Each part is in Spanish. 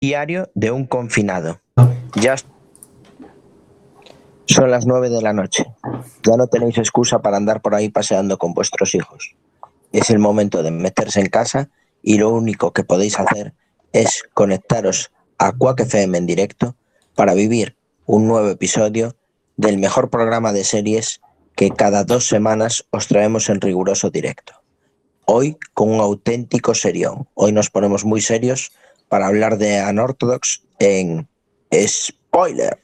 diario de un confinado. Ya son las nueve de la noche. Ya no tenéis excusa para andar por ahí paseando con vuestros hijos. Es el momento de meterse en casa y lo único que podéis hacer es conectaros a Quack FM en directo para vivir un nuevo episodio del mejor programa de series que cada dos semanas os traemos en riguroso directo. Hoy con un auténtico serión. Hoy nos ponemos muy serios para hablar de Unorthodox en Spoiler.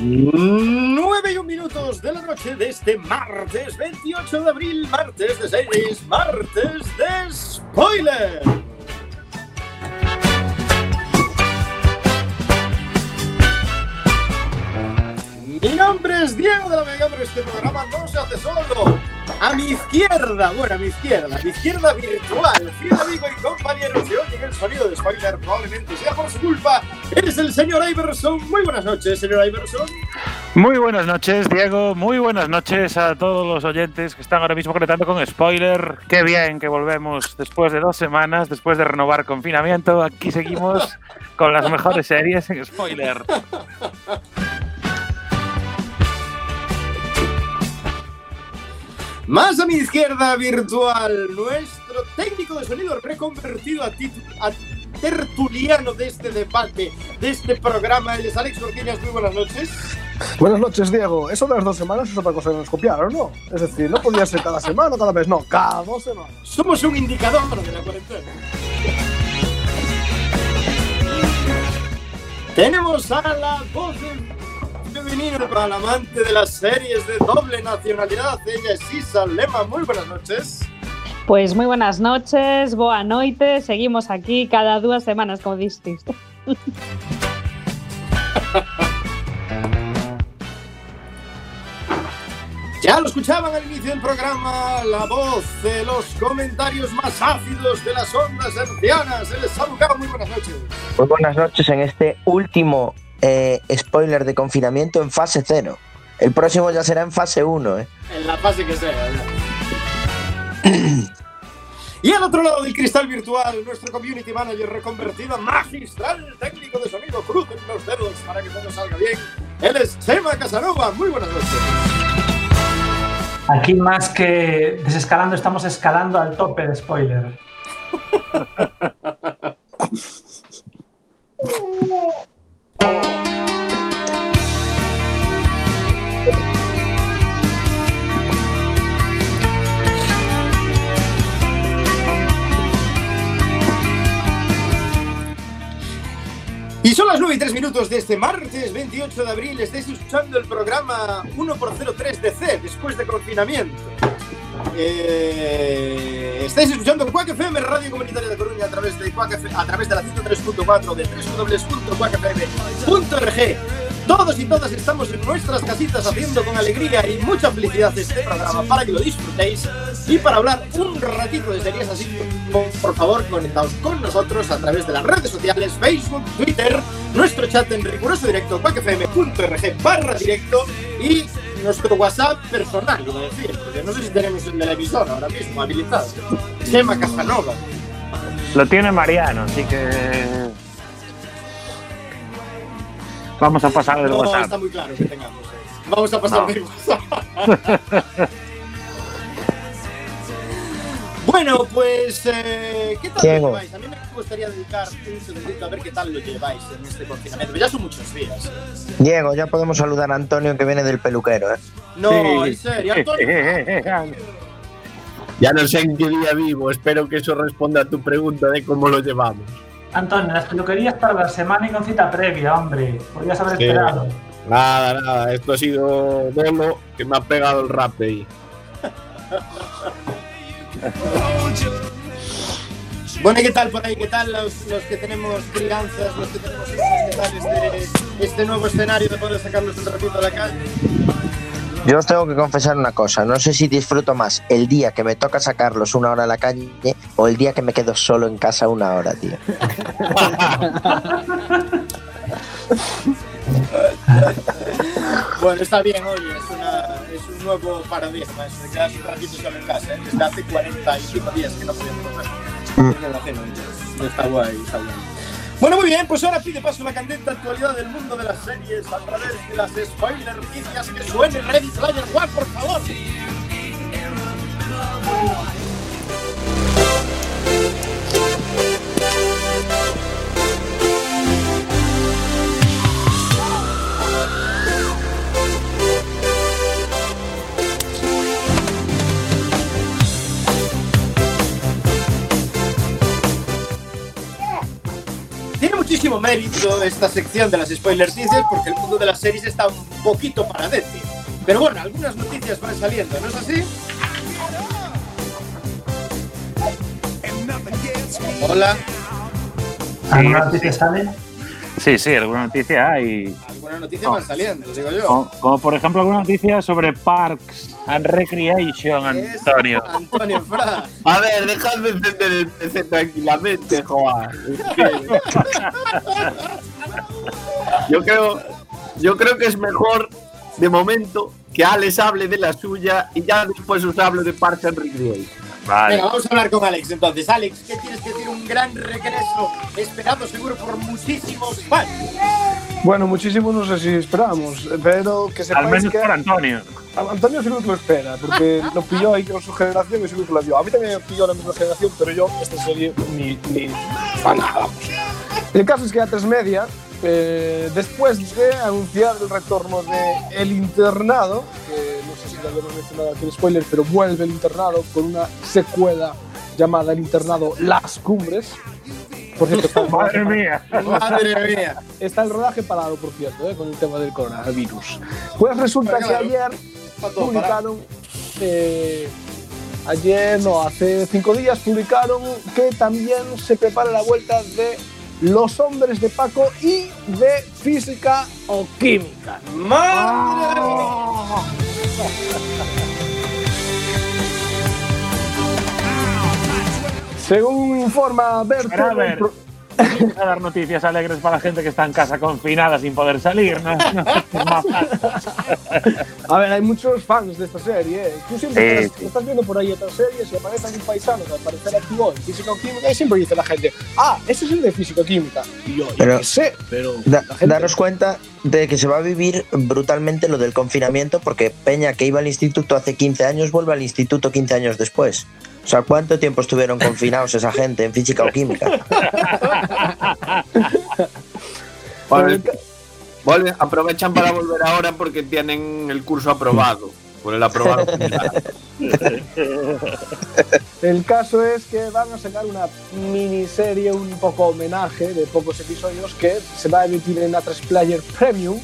Nueve y un minutos de la noche de este martes 28 de abril, martes de series, martes de spoiler. Mi nombre es Diego de la Vega, pero este programa no se hace solo. A mi izquierda, bueno, a mi izquierda, a mi izquierda virtual, fiel amigo y compañero, si oyen el sonido de spoiler, probablemente sea por su culpa, eres el señor Iverson. Muy buenas noches, señor Iverson. Muy buenas noches, Diego. Muy buenas noches a todos los oyentes que están ahora mismo conectando con Spoiler. Qué bien que volvemos después de dos semanas, después de renovar confinamiento. Aquí seguimos con las mejores series en Spoiler. Más a mi izquierda virtual, nuestro técnico de sonido reconvertido a, a tertuliano de este debate, de este programa. Él es Alex Cortiñas. Muy buenas noches. Buenas noches, Diego. Eso de las dos semanas es otra cosa que nos copiaron, ¿no? Es decir, no podía ser cada semana o cada mes, no, cada dos semanas. Somos un indicador de la cuarentena. Tenemos a la voz de femenino para el amante de las series de doble nacionalidad. Ella es Isa Lema. Muy buenas noches. Pois moi buenas noches, boa noite, seguimos aquí cada dúas semanas, como distis. Ya lo escuchaban al inicio del programa, la voz de los comentarios más ácidos de las ondas hercianas. Es Salucao. Muy buenas noches. Muy buenas noches en este último eh, spoiler de confinamiento en fase 0. El próximo ya será en fase 1. ¿eh? En la fase que sea. Y al otro lado del cristal virtual, nuestro community manager reconvertido a magistral técnico de sonido. Crucen los dedos para que todo salga bien. Él es Chema Casanova. Muy buenas noches. Aquí más que desescalando, estamos escalando al tope de spoiler. Y son las 9 y 3 minutos de este martes 28 de abril. Estáis escuchando el programa 1x03 DC después de confinamiento. Eh, estáis escuchando Quack FM, Radio Comunitaria de Coruña, a través de Quack a través de la 103.4 de www.quackfm.org. Todos y todas estamos en nuestras casitas haciendo con alegría y mucha felicidad este programa para que lo disfrutéis y para hablar un ratito de series así. Por, favor, conectaos con nosotros a través de las redes sociales, Facebook, Twitter, nuestro chat en riguroso directo, quackfm.org barra directo y nuestro WhatsApp personal, iba a decir, porque no sé si tenemos el de la emisora ahora mismo habilitado. Chema Casanova. Lo tiene Mariano, así que. Vamos a pasar el No, WhatsApp. está muy claro que tengamos. eh. Vamos a pasar No. del WhatsApp. bueno, pues, eh, ¿qué tal Diego. lo lleváis? A mí me gustaría dedicar un segundito a ver qué tal lo lleváis en este confinamiento. Ya son muchos días. Diego, ya podemos saludar a Antonio que viene del peluquero. ¿eh? No, Sí. en serio, Antonio. Ya no sé en qué día vivo, espero que eso responda a tu pregunta de cómo lo llevamos. Antonio, las peluquerías para la semana y con cita previa, hombre. Podrías haber Sí. esperado. Nada, nada, esto ha sido Dolo que me ha pegado el rap de ahí. Bueno, ¿y qué tal por ahí? ¿Qué tal los, los que tenemos crianzas, los que tenemos hijos? ¿Qué tal este, este nuevo escenario de poder sacarlos un ratito a la calle? Yo os tengo que confesar una cosa, no sé si disfruto más el día que me toca sacarlos una hora a la calle o el día que me quedo solo en casa una hora, tío. Bueno, está bien, oye, es, una, nuevo paradigma eso de quedarse un ratito solo en casa, ¿eh? Desde hace 45 días que no podíamos comer. Me imagino, Está guay, está guay. Bueno, muy bien, pues ahora pide paso la candente actualidad del mundo de las series a través de las spoiler noticias que suene Ready Player One, esta sección de las spoiler noticias porque el mundo de las series está un poquito paradete. Pero bueno, algunas noticias van saliendo, ¿no es así? Hola, ¿Alguna noticia sale? Sí, sí, alguna noticia hay. Algunas noticias van saliendo, digo yo. Como, como por ejemplo alguna noticia sobre Parks and Recreation, Antonio. Es Antonio Fra. A ver, dejadme encender el PC tranquilamente, que- Yo creo, yo creo que es mejor, de momento, que Alex hable de la suya y ya después os hablo de Parks and Recreation. Vale. Venga, vamos a hablar con Alex entonces. Alex, ¿qué tienes que decir? Un gran regreso esperado seguro por muchísimos fans. Bueno, muchísimo no sé si esperamos, pero que Al sepáis menos que por Antonio. a Antonio seguro que lo espera, porque lo pilló ahí con su generación y seguro que lo vio. A mí también me pilló la misma generación, pero yo esta serie ni, ni para nada. El caso es que A3 Media, eh, después de anunciar el retorno de El Internado, que no sé si lo habíamos mencionado aquí en spoiler, pero vuelve El Internado con una secuela llamada El Internado Las Cumbres. Por cierto, Madre mía. Madre mía. Está el rodaje parado, por cierto, eh, con el tema del coronavirus. Pues resulta que ayer publicaron, eh, ayer, no, hace cinco días publicaron que también se prepara la vuelta de Los Hombres de Paco y de Física o Química. ¡Madre mía! Según informa Berto, Pero a ver, vamos a dar noticias alegres para la gente que está en casa confinada sin poder salir, ¿no? A ver, hay muchos fans de esta serie. ¿eh? Tú siempre Sí, estás, sí. estás viendo por ahí otras series y aparece algún paisano que al parecer actuó en Física o Química y siempre dice la gente, ah, ese es el de Física o Química. Y yo, yo Pero- qué sé, pero Da- gente... daros cuenta de que se va a vivir brutalmente lo del confinamiento porque Peña que iba al instituto hace 15 años vuelve al instituto 15 años después. O sea, ¿cuánto tiempo estuvieron confinados esa gente en física o química? Vuelven- aprovechan para volver ahora porque tienen el curso aprobado. Por el aprobado. El caso es que van a sacar una miniserie, un poco homenaje de pocos episodios que se va a emitir en A3 Player Premium.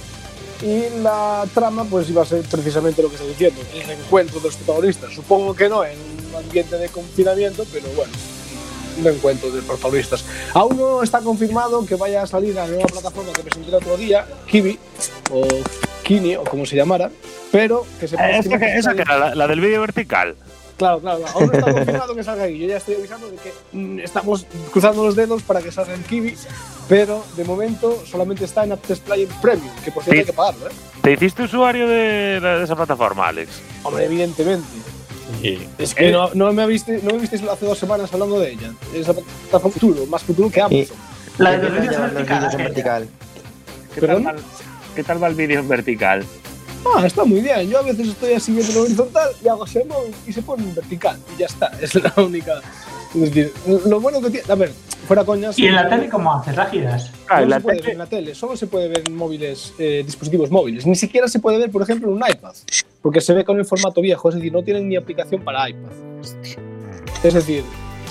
Y la trama, pues iba a ser precisamente lo que estoy diciendo: el reencuentro de los protagonistas. Supongo que no en ambiente de confinamiento, pero bueno, un encuentro de protagonistas. Aún no está confirmado que vaya a salir a la nueva plataforma que presenté el otro día, Kiwi, o Kini, o como se llamara, pero que se Eh, Esa que, esa que era la, la del vídeo vertical. Claro, claro, claro. aún no está confirmado que salga ahí. Yo ya estoy avisando de que mm, estamos cruzando los dedos para que salga en Kiwi, pero de momento solamente está en Aptes Player Premium, que por cierto Sí. hay que pagarlo, ¿eh? ¿Te hiciste usuario de, de esa plataforma, Alex? Hombre, evidentemente. Es que no, no me viste, no me visteis hace dos semanas hablando de ella. Es la plataforma futuro, más futuro que Amazon. La de ¿Qué los vídeos vertical, en vertical? ¿Qué tal, va, ¿Qué tal va el vídeo en vertical? Ah, está muy bien. Yo a veces estoy así viendo en horizontal y hago ese móvil y se pone en vertical. Y ya está. Es la única. Es decir, lo bueno que tiene. A ver, fuera coñas. ¿Y en la tele cómo haces? ¿La giras? Ah, no en la se puede ver tele- en la tele, solo se puede ver en móviles, eh, dispositivos móviles. Ni siquiera se puede ver, por ejemplo, en un iPad, porque se ve con el formato viejo, es decir, no tienen ni aplicación para iPad. Es decir,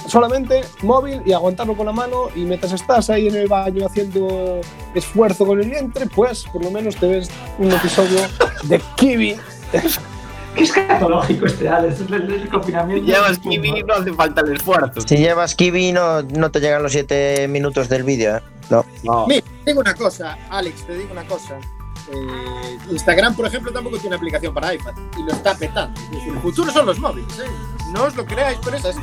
solamente móvil y aguantarlo con la mano y mientras estás ahí en el baño haciendo esfuerzo con el vientre, pues por lo menos te ves un episodio de Kiwi. Qué escatológico este Alex, el, el- el confinamiento. Llevas Kiwi no hace falta el esfuerzo. Si llevas Kiwi no, no te llegan los 7 minutos del vídeo. ¿eh? No. No. Mira, te digo una cosa, Alex, te digo una cosa. eh, Instagram, por ejemplo, tampoco tiene aplicación para iPad y lo está petando. Es el futuro son los móviles, ¿eh? No os lo creáis por esas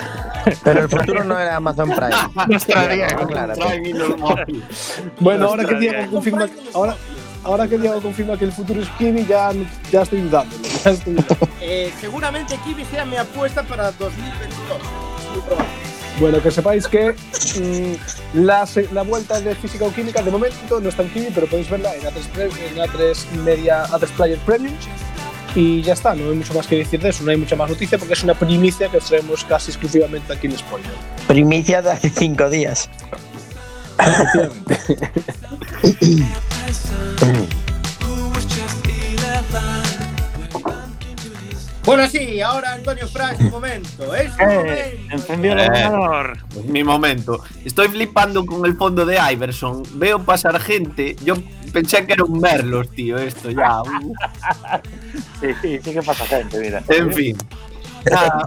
Pero el futuro no era Amazon Prime. Nuestra Diego. Claro, Traen y los móviles. Bueno, ahora que confirma, ahora, ahora que Diego confirma que el futuro es Kiwi, ya, ya estoy dudando. Ya estoy dudando. Eh, seguramente Kiwi sea mi apuesta para 2022. Es muy probable. Bueno, que sepáis que mm, la, la vuelta de física o química de momento no está en Kiwi, pero podéis verla en A3, Pre- en A3 Media, A3 Player Premium. Y ya está, no hay mucho más que decir de eso, no hay mucha más noticia porque es una primicia que os traemos casi exclusivamente aquí en Spoiler. Primicia de hace cinco días. Efectivamente. Bueno, sí, ahora Antonio Frank, un momento. Es un Eh, momento. encendió el ordenador. Mi momento. Estoy flipando con el fondo de Iverson. Veo pasar gente. Yo pensé que era un Merlos, tío, esto ya. Sí, sí, sí que pasa gente, mira. En fin. Nada.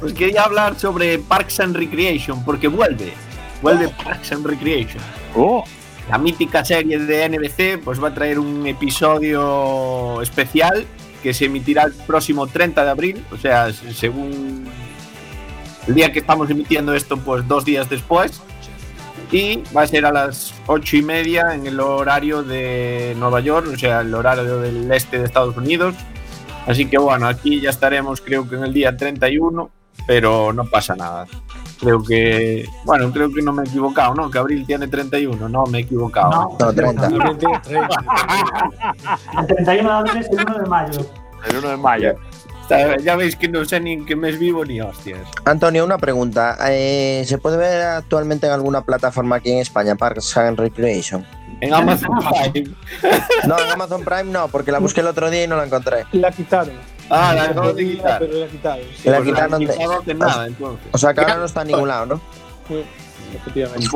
Pues quería hablar sobre Parks and Recreation, porque vuelve. Vuelve Parks and Recreation. Oh, La mítica serie de NBC pues va a traer un episodio especial que se emitirá el próximo 30 de abril, o sea, se- según el día que estamos emitiendo esto, pues dos días después. Y va a ser a las ocho y media en el horario de Nueva York, o sea, el horario del este de Estados Unidos. Así que bueno, aquí ya estaremos creo que en el día 31, pero no pasa nada. Creo que, bueno, creo que no me he equivocado, ¿no? Que abril tiene 31, no me he equivocado. No, No, 30. También tiene 30. El 31 de abril y el 1 de mayo. el 1 de mayo. Ya veis que no sé ni en qué mes vivo ni hostias. Antonio, una pregunta. Eh, ¿Se puede ver actualmente en alguna plataforma aquí en España, Parks and Recreation? En Amazon Prime. No, en Amazon Prime no, porque la busqué el otro día y no la encontré. La quitaron. Ah, la acabo de quitar. Pero la quitaron. sí. La quitaron de- quitado de nada, entonces. O sea que ahora no está en ningún lado, ¿no? Efectivamente.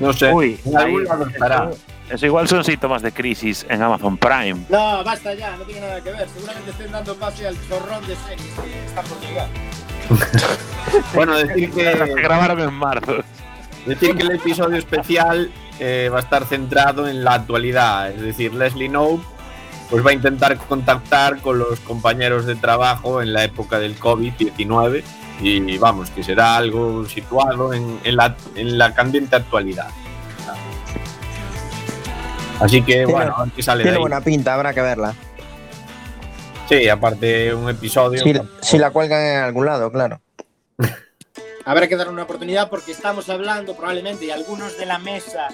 No sé. Uy, en algún ahí- lado estará. eso, igual son síntomas de crisis en Amazon Prime. No, basta ya, no tiene nada que ver. Seguramente estén dando pase al chorrón de series que están por llegar. Bueno, decir que, grabaron en marzo. decir que el episodio especial eh, va a estar centrado en la actualidad. Es decir, Leslie Knope pues va a intentar contactar con los compañeros de trabajo en la época del COVID-19 y vamos, que será algo situado en, en la, en la candente actualidad. Así que Tiene- bueno, a ver qué sale de Tiene ahí. buena pinta, habrá que verla. Sí, aparte un episodio. Si, si la cuelgan en algún lado, claro. Habrá que dar una oportunidad porque estamos hablando probablemente y algunos de la mesa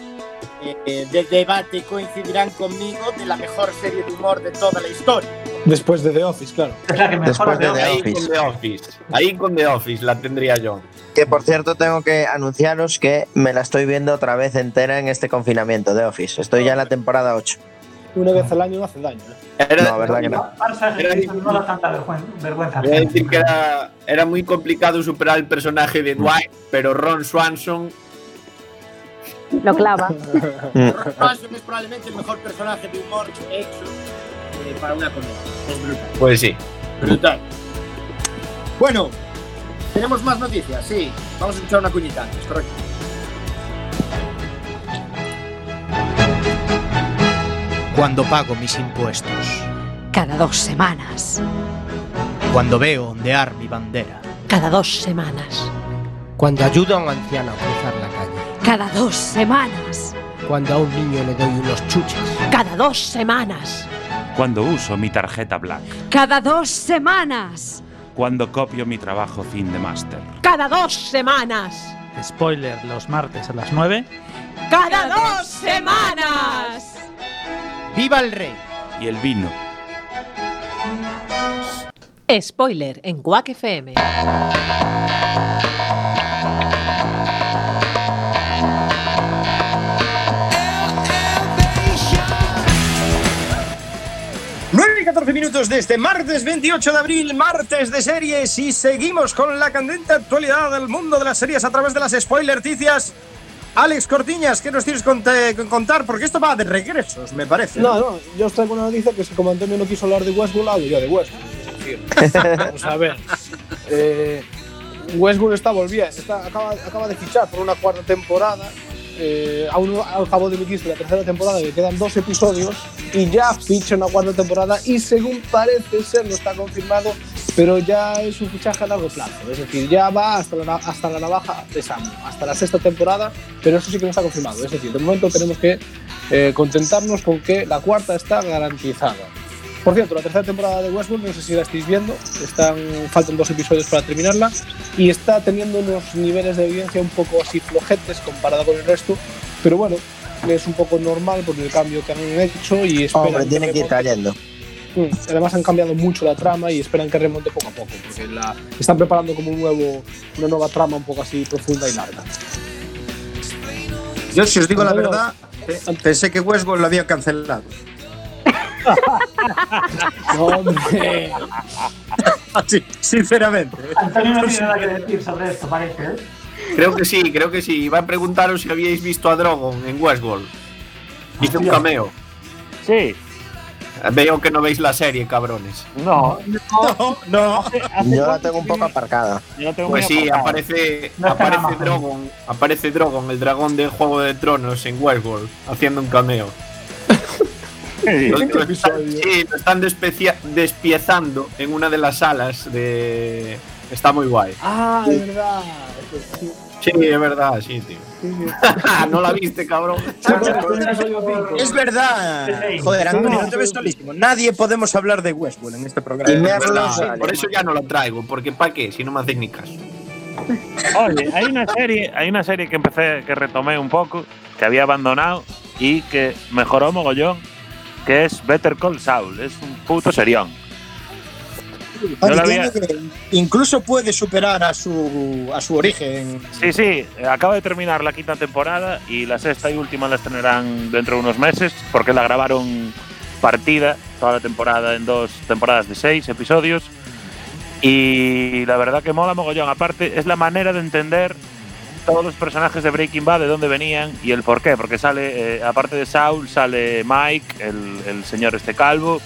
eh, eh, de debate coincidirán conmigo de la mejor serie de humor de toda la historia. Después de The Office, claro. Es la que mejor Después de. The ahí Office. con The Office. Ahí con The Office la tendría yo. Que por cierto tengo que anunciaros que me la estoy viendo otra vez entera en este confinamiento de Office. Estoy ya en la temporada 8. Una vez al año no hace daño. ¿eh? Era, No, verdad que no. Barça Era decir que era, era muy complicado superar el personaje de Dwight, pero Ron Swanson Lo clava. Es probablemente el mejor personaje de humor hecho eh, para una comedia. Es brutal. Pues sí. Brutal. Bueno, tenemos más noticias, sí. Vamos a escuchar una cuñita antes, correcto. Cuando pago mis impuestos. Cada dos semanas. Cuando veo ondear mi bandera. Cada dos semanas. Cuando ayudo a un anciano a cruzar la calle. Cada dos semanas. Cuando a un niño le doy unos chuches. Cada dos semanas. Cuando uso mi tarjeta Black. Cada dos semanas. Cuando copio mi trabajo fin de máster. Cada dos semanas. Spoiler los martes a las 9. Cada dos semanas. ¡Viva el rey! Y el vino. Spoiler en Quack FM. 14 minutos de este martes 28 de abril, martes de series, y seguimos con la candente actualidad del mundo de las series a través de las spoilerticias. Alex Cortiñas, ¿qué nos tienes que contar? Porque esto va de regresos, me parece. No, no, yo os traigo una noticia que es que como Antonio no quiso hablar de Westworld, hablo yo de Westworld. Vamos a ver. Eh, Westworld está volviendo, está, acaba, acaba de fichar por una cuarta temporada eh, aún no acabó de emitirse la tercera temporada, que quedan dos episodios, y ya ficha una cuarta temporada, y según parece ser, no está confirmado, pero ya es un fichaje a largo plazo. Es decir, ya va hasta la, hasta la navaja de Sam, hasta la sexta temporada, pero eso sí que no está confirmado. Es decir, de momento tenemos que eh, contentarnos con que la cuarta está garantizada. Por cierto, la tercera temporada de Westworld, no sé si la estáis viendo, están, faltan dos episodios para terminarla y está teniendo unos niveles de audiencia un poco así flojetes comparado con el resto, pero bueno, es un poco normal por el cambio que han hecho y esperan Hombre, tiene que ir remonte. cayendo. Mm, Además han cambiado mucho la trama y esperan que remonte poco a poco, porque la, están preparando como un nuevo, una nueva trama un poco así profunda y larga. Yo, si os digo la verdad, pe- pensé que Westworld lo había cancelado. No, hombre. Sí, sinceramente. Antonio no tiene nada que decir sobre esto, parece, ¿eh? Creo que sí, creo que sí. Iba a preguntaros si habíais visto a Drogon en Westworld. Hizo un cameo. Sí. Veo que no veis la serie, cabrones. No. No, no. Yo la tengo un poco aparcada. Yo la tengo Pues sí, aparcada. aparece, No aparece. Drogon, aparece Drogon, el dragón de Juego de Tronos en Westworld, haciendo un cameo. Sí. Lo, ¿En qué lo están, episodio? sí, lo están despecia- despiezando en una de las salas de... Está muy guay. Ah, de verdad. Sí, es verdad, sí, tío. sí, sí. no la viste, cabrón. Es verdad. Joder, Antonio, no te ves solísimo. Nadie podemos hablar de Westworld en este programa. Es. Por eso ya no la traigo, porque ¿para qué? Si no me hacéis ni caso. Oye, hay una serie, hay una serie que empecé, que retomé un poco, que había abandonado y que mejoró mogollón, que es Better Call Saul. Es un puto serión. Yo había- que- incluso puede superar a su, a su origen. Sí, sí, acaba de terminar la quinta temporada y la sexta y última la estrenarán dentro de unos meses porque la grabaron partida toda la temporada en dos temporadas de seis episodios y la verdad que mola mogollón. Aparte es la manera de entender todos los personajes de Breaking Bad, de dónde venían y el por qué, porque sale, eh, aparte de Saul, sale Mike, el, el señor este calvo,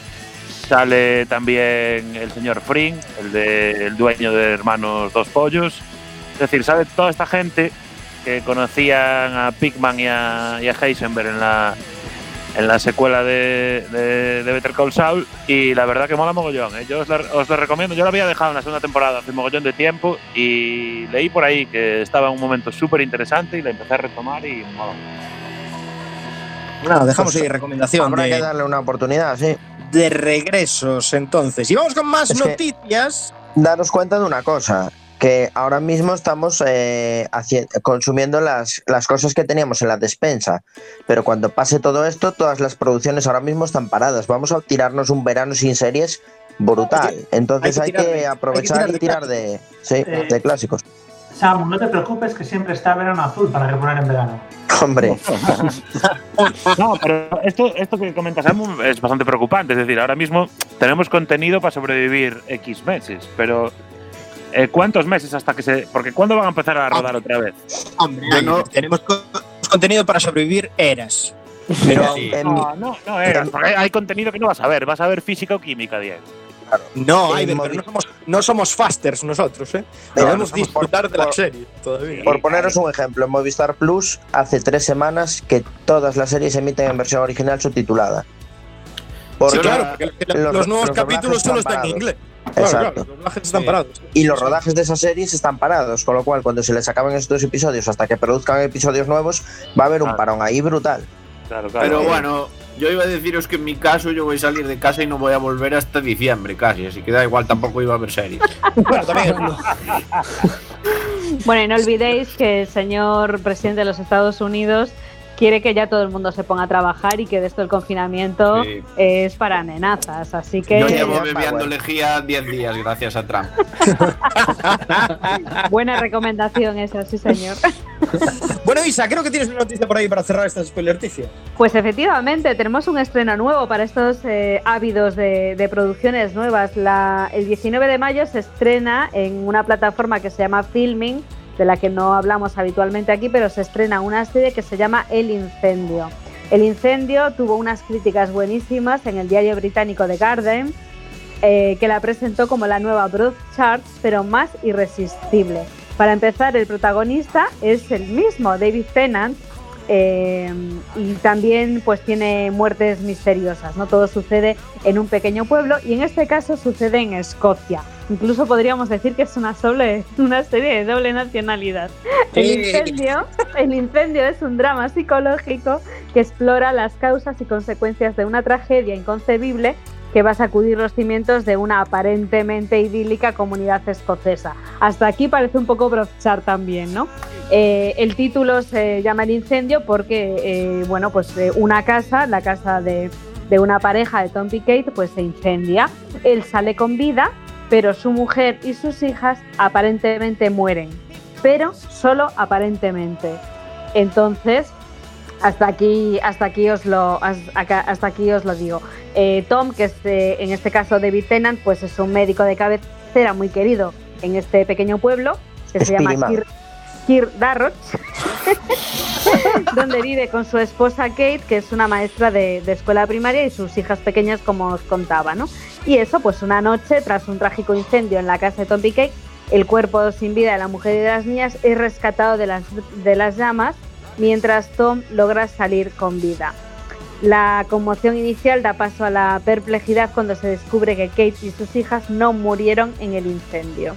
sale también el señor Fring, el, de, el dueño de Hermanos Dos Pollos, es decir, sale toda esta gente que conocían a Pigman y a, y a Heisenberg en la, en la secuela de, de, de Better Call Saul y la verdad que mola mogollón. ¿eh? Yo os la, os la recomiendo. Yo la había dejado en la segunda temporada hace mogollón de tiempo y leí por ahí que estaba en un momento súper interesante y la empecé a retomar y mola. No, dejamos Pues ahí recomendación Habrá que de, darle una oportunidad, sí. de regresos entonces. Y vamos con más Es que- noticias. Daros cuenta de una cosa, que ahora mismo estamos eh, consumiendo las, las cosas que teníamos en la despensa, pero cuando pase todo esto, todas las producciones ahora mismo están paradas. Vamos a tirarnos un verano sin series brutal. Entonces hay hay que que, tirar de- hay que aprovechar tirar y tirar de, sí, Eh, de clásicos. Sam, no te preocupes que siempre está verano azul para reponer en verano. Hombre, No, pero esto, esto que comentas Samu, es bastante preocupante. Es decir, ahora mismo tenemos contenido para sobrevivir X meses, pero eh, ¿cuántos meses hasta que se.? Porque ¿cuándo van a empezar a rodar otra vez? Hombre, no- tenemos co- contenido para sobrevivir eras. Pero Sí. en mi- No, no, no eras, porque hay- contenido que no vas a ver. Vas a ver física o química, Diego. no, En hay pero no somos, no somos fasters nosotros, ¿eh? No somos por- disfrutar de la por- serie todavía. por poneros un ejemplo, en Movistar Plus hace tres semanas que todas las series se emiten en versión original subtitulada. Sí, Porque- claro, porque los, los- nuevos los capítulos solo están están en inglés. Claro, Exacto. claro, los doblajes están Sí. parados. Y los rodajes de esas series están parados, con lo cual cuando se les acaben estos episodios hasta que produzcan episodios nuevos, va a haber un Claro. parón ahí brutal. Claro, claro. Pero bueno, yo iba a deciros que en mi caso yo voy a salir de casa y no voy a volver hasta diciembre casi, así que da igual, tampoco iba a ver series. Bueno, también, Bueno, y no olvidéis que el señor presidente de los Estados Unidos quiere que ya todo el mundo se ponga a trabajar y que de esto el confinamiento Sí. es para nenazas. Así que Yo llevo bebiendo lejía 10 días gracias a Trump. buena recomendación esa, sí señor. Bueno, Isa, creo que tienes una noticia por ahí para cerrar esta spoilerticia. Pues efectivamente, tenemos un estreno nuevo para estos eh, ávidos de, de producciones nuevas. La- el 19 de mayo se estrena en una plataforma que se llama Filming, de la que no hablamos habitualmente aquí, pero se estrena una serie que se llama El Incendio. El Incendio tuvo unas críticas buenísimas en el diario británico The Guardian, eh, que la presentó como la nueva Broadchurch, pero más irresistible. Para empezar, el protagonista es el mismo, David Tennant, eh, y también pues tiene muertes misteriosas, ¿no? Todo sucede en un pequeño pueblo y en este caso sucede en Escocia. Incluso podríamos decir que es una, soble, una serie de doble nacionalidad. El incendio, el incendio es un drama psicológico que explora las causas y consecuencias de una tragedia inconcebible que va a sacudir los cimientos de una aparentemente idílica comunidad escocesa. Hasta aquí parece un poco brochar también, ¿no? Eh, el título se llama El incendio porque, eh, bueno, pues eh, una casa, la casa de, de una pareja de Tom y Kate, pues se incendia. Él sale con vida, pero su mujer y sus hijas aparentemente mueren, pero solo aparentemente. Entonces, hasta aquí, hasta aquí os lo, hasta aquí os lo digo. Eh, Tom, que es eh, en este caso David Tennant, pues es un médico de cabecera muy querido en este pequeño pueblo que se llama. Kir, Kir Darroch, donde vive con su esposa Kate, que es una maestra de, de escuela primaria, y sus hijas pequeñas, como os contaba, ¿no? Y eso, pues una noche, tras un trágico incendio en la casa de Tom y Kate, el cuerpo sin vida de la mujer y de las niñas es rescatado de las, de las llamas, mientras Tom logra salir con vida. La conmoción inicial da paso a la perplejidad cuando se descubre que Kate y sus hijas no murieron en el incendio.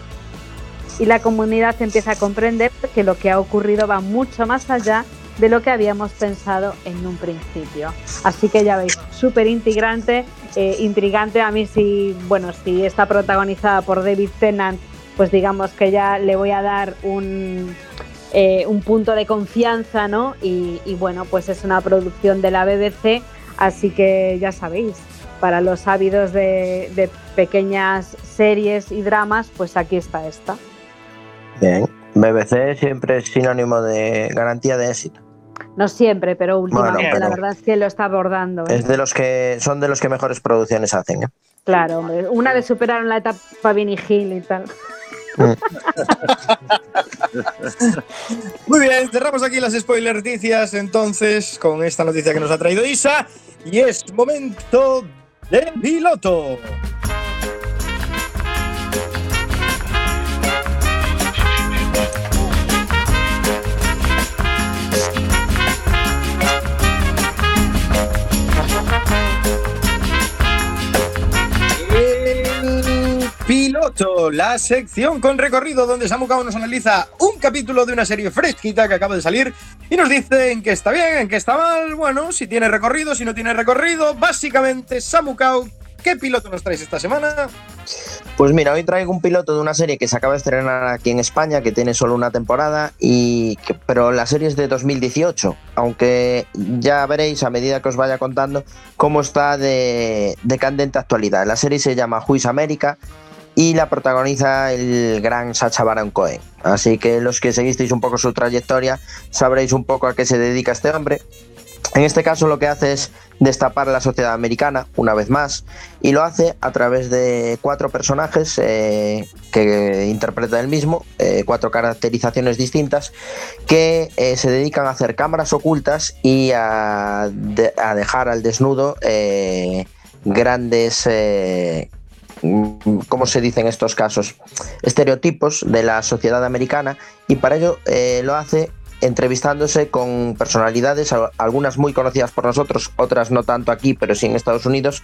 Y la comunidad empieza a comprender que lo que ha ocurrido va mucho más allá de lo que habíamos pensado en un principio. Así que ya veis, súper intrigante, eh, intrigante. A mí sí, bueno, si está protagonizada por David Tennant, pues digamos que ya le voy a dar un, eh, un punto de confianza, ¿no? Y, y bueno, pues es una producción de la BBC, así que ya sabéis, para los ávidos de, de pequeñas series y dramas, pues aquí está esta. Bien. BBC siempre es sinónimo de garantía de éxito. No siempre, pero últimamente Bueno, pero- la verdad es que lo está abordando. ¿eh? Es de los que son de los que mejores producciones hacen. ¿eh? Claro, hombre. Una vez superaron la etapa Vinny Hill y tal. Muy bien, cerramos aquí las spoiler noticias entonces con esta noticia que nos ha traído Isa y es momento de piloto. Piloto, la sección con recorrido donde Samu Kao nos analiza un capítulo de una serie fresquita que acaba de salir y nos dice en qué está bien, en qué está mal, bueno, si tiene recorrido, si no tiene recorrido. Básicamente, Samu Kao, ¿qué piloto nos traes esta semana? Pues mira, hoy traigo un piloto de una serie que se acaba de estrenar aquí en España, que tiene solo una temporada, y que- pero la serie es de 2018, aunque ya veréis a medida que os vaya contando cómo está de, de candente actualidad. La serie se llama Juiz América y la protagoniza el gran Sacha Baron Cohen. Así que los que seguisteis un poco su trayectoria sabréis un poco a qué se dedica este hombre. En este caso lo que hace es destapar la sociedad americana una vez más y lo hace a través de cuatro personajes eh, que interpreta él mismo, eh, cuatro caracterizaciones distintas que eh, se dedican a hacer cámaras ocultas y a, a dejar al desnudo grandes... ¿Cómo se dice en estos casos? Estereotipos de la sociedad americana y para ello eh, lo hace entrevistándose con personalidades, algunas muy conocidas por nosotros, otras no tanto aquí, pero sí en Estados Unidos,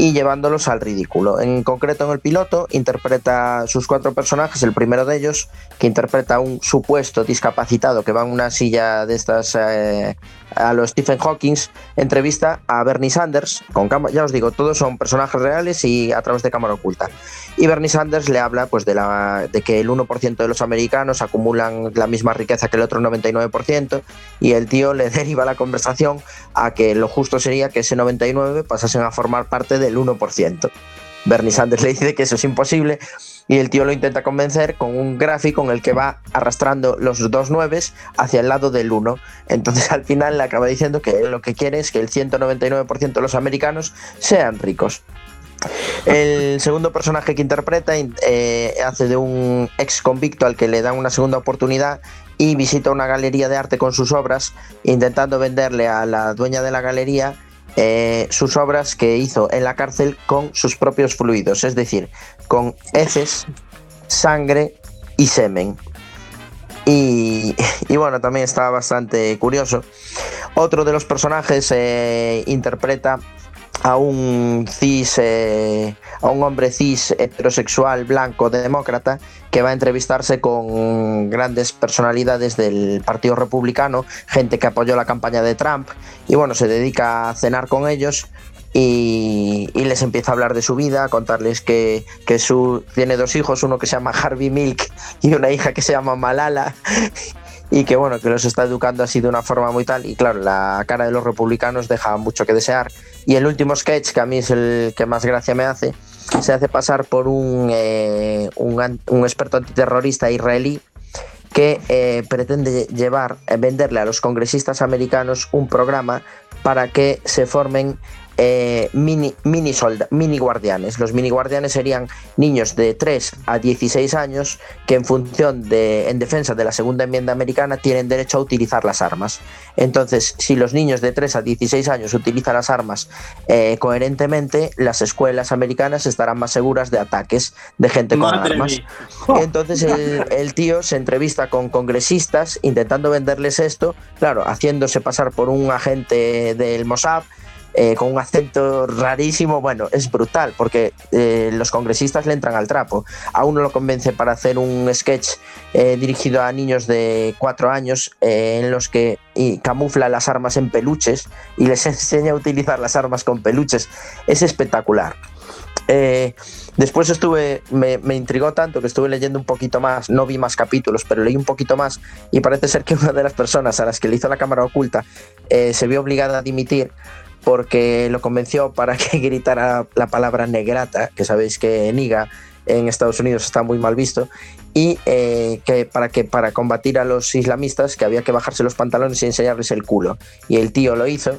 y llevándolos al ridículo. En concreto, en el piloto, interpreta sus cuatro personajes, el primero de ellos, que interpreta a un supuesto discapacitado que va en una silla de estas eh, a los Stephen Hawking, entrevista a Bernie Sanders, con ya os digo, todos son personajes reales y a través de cámara oculta. Y Bernie Sanders le habla pues, de, la, de que el 1% de los americanos acumulan la misma riqueza que el otro 99% y el tío le deriva la conversación a que lo justo sería que ese 99% pasasen a formar parte del 1%. Bernie Sanders le dice que eso es imposible y el tío lo intenta convencer con un gráfico en el que va arrastrando los dos nueves hacia el lado del 1. Entonces al final le acaba diciendo que lo que quiere es que el 199% de los americanos sean ricos. El segundo personaje que interpreta eh, hace de un ex convicto al que le dan una segunda oportunidad y visita una galería de arte con sus obras, intentando venderle a la dueña de la galería eh, sus obras que hizo en la cárcel con sus propios fluidos, es decir, con heces, sangre y semen. Y, bueno, también está bastante curioso. Otro de los personajes eh, interpreta a un cis, eh, a un hombre cis heterosexual blanco demócrata que va a entrevistarse con grandes personalidades del Partido Republicano, gente que apoyó la campaña de Trump y bueno, se dedica a cenar con ellos y, les empieza a hablar de su vida, a contarles que, que su, tiene dos hijos, uno que se llama Harvey Milk y una hija que se llama Malala. Y que bueno, que los está educando así de una forma muy tal. Y claro, la cara de los republicanos deja mucho que desear y el último sketch que a mí es el que más gracia me hace se hace pasar por un, eh, un, un experto antiterrorista israelí que eh, pretende llevar, eh, venderle a los congresistas americanos un programa para que se formen eh, mini, mini, solda- mini guardianes. Los mini guardianes serían niños de 3 a 16 años que en función de, en defensa de la segunda enmienda americana tienen derecho a utilizar las armas. Entonces, si los niños de 3 a 16 años utilizan las armas eh, coherentemente, las escuelas americanas estarán más seguras de ataques de gente con Madre armas. mía. Entonces el, el tío se entrevista con congresistas intentando venderles esto, claro, haciéndose pasar por un agente del Mossad. Eh, con un acento rarísimo, bueno, es brutal porque eh, los congresistas le entran al trapo. A uno lo convence para hacer un sketch eh, dirigido a niños de cuatro años en los que camufla las armas en peluches y les enseña a utilizar las armas con peluches. Es espectacular. Después estuve, me, intrigó tanto que estuve leyendo un poquito más, no vi más capítulos, pero leí un poquito más y parece ser que una de las personas a las que le hizo la cámara oculta se vio obligada a dimitir porque lo convenció para que gritara la palabra negrata, que sabéis que niga en Estados Unidos está muy mal visto, y eh, que para que para combatir a los islamistas que había que bajarse los pantalones y enseñarles el culo. Y el tío lo hizo,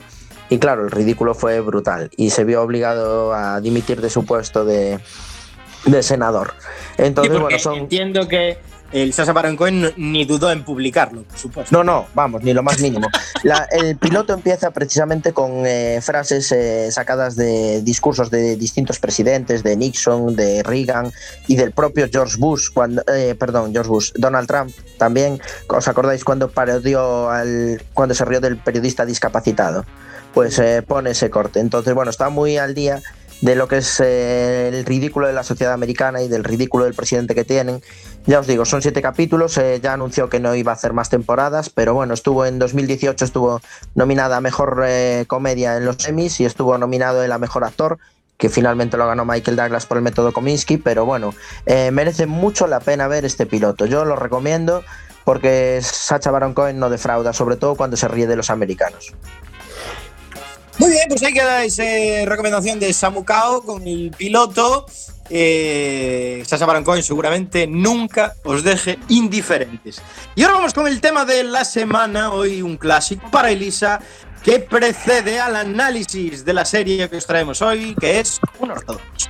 y claro, el ridículo fue brutal, y se vio obligado a dimitir de su puesto de, de senador. Entonces, Sí, bueno, son... Entiendo que el Sasha Baron Cohen ni dudó en publicarlo, por supuesto. No, no, vamos, ni lo más mínimo. La- el piloto empieza precisamente con eh, frases eh, sacadas de discursos de distintos presidentes, de Nixon, de Reagan y del propio George Bush, cuando, eh, perdón, George Bush, Donald Trump también. ¿Os acordáis cuando parodió al, cuando se rió del periodista discapacitado? Pues eh, pone ese corte. Entonces, bueno, está muy al día de lo que es eh, el ridículo de la sociedad americana y del ridículo del presidente que tienen. Ya os digo, son siete capítulos, eh, ya anunció que no iba a hacer más temporadas, pero bueno, estuvo en 2018, estuvo nominada a Mejor eh, Comedia en los Emmys y estuvo nominado en la Mejor Actor, que finalmente lo ganó Michael Douglas por el método Kominsky, pero bueno, merece mucho la pena ver este piloto. Yo lo recomiendo porque Sacha Baron Cohen no defrauda, sobre todo cuando se ríe de los americanos. Muy bien, pues ahí queda esa recomendación de Samu Kao con el piloto. Eh, Sasha Baron Cohen seguramente nunca os deje indiferentes. Y ahora vamos con el tema de la semana. Hoy un clásico para Elisa que precede al análisis de la serie que os traemos hoy, que es un ortodoxo.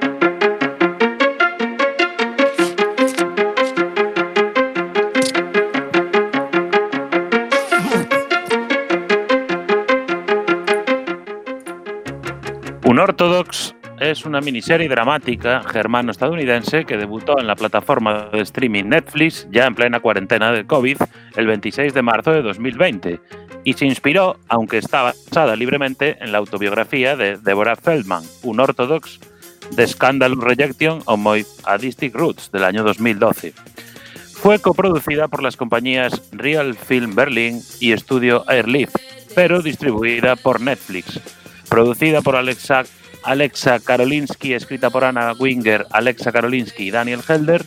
Unorthodox es una miniserie dramática germano-estadounidense que debutó en la plataforma de streaming Netflix ya en plena cuarentena del COVID el 26 de marzo de 2020 y se inspiró, aunque está basada libremente, en la autobiografía de Deborah Feldman, Unorthodox, The Scandalous Rejection of My Adistic Roots del año 2012. Fue coproducida por las compañías Real Film Berlin y Estudio Airlift, pero distribuida por Netflix. Producida por Alexa, Alexa Karolinsky, escrita por Anna Winger, Alexa Karolinsky y Daniel Helder,